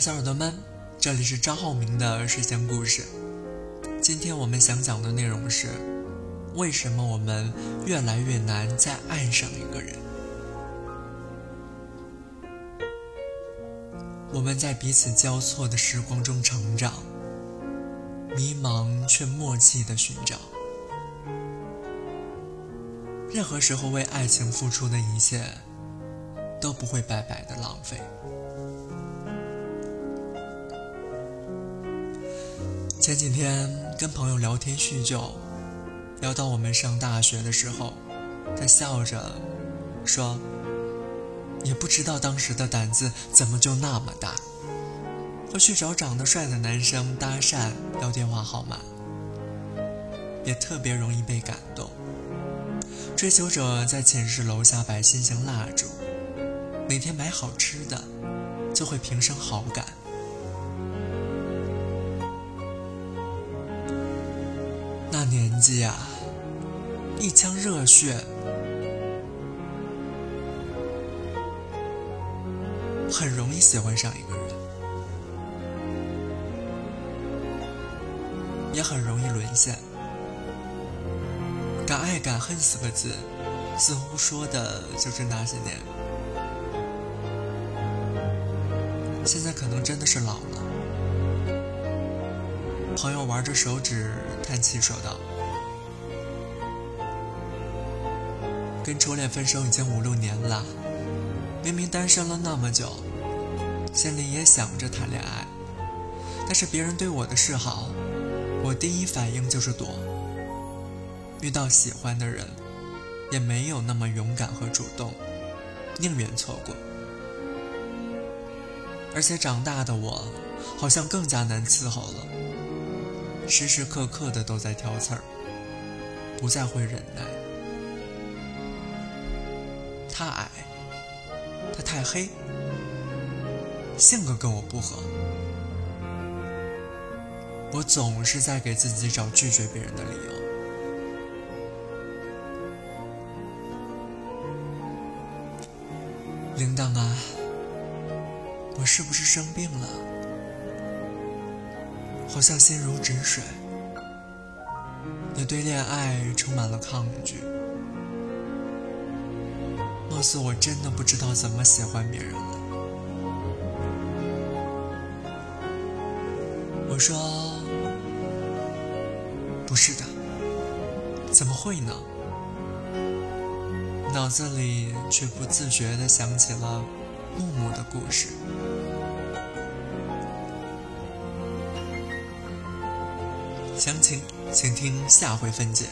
小耳朵们，这里是张浩明的睡前故事。今天我们想讲的内容是：为什么我们越来越难再爱上一个人？我们在彼此交错的时光中成长，迷茫却默契的寻找。任何时候为爱情付出的一切，都不会白白的浪费。前几天跟朋友聊天叙旧，聊到我们上大学的时候，他笑着说：“也不知道当时的胆子怎么就那么大，会去找长得帅的男生搭讪要电话号码，也特别容易被感动。追求者在寝室楼下摆心形蜡烛，每天买好吃的，就会平生好感。”那年纪啊，一腔热血，很容易喜欢上一个人，也很容易沦陷。敢爱敢恨四个字，似乎说的就是那些年。现在可能真的是老了。朋友玩着手指，叹气说道：“跟初恋分手已经五六年了，明明单身了那么久，心里也想着谈恋爱，但是别人对我的示好，我第一反应就是躲。遇到喜欢的人，也没有那么勇敢和主动，宁愿错过。而且长大的我，好像更加难伺候了。”时时刻刻的都在挑刺儿，不再会忍耐。他矮，他太黑，性格跟我不合，我总是在给自己找拒绝别人的理由。铃铛啊，我是不是生病了？好像心如止水，也对恋爱充满了抗拒。貌似我真的不知道怎么喜欢别人了。我说：“不是的，怎么会呢？”脑子里却不自觉地想起了木木的故事。详情，请听下回分解。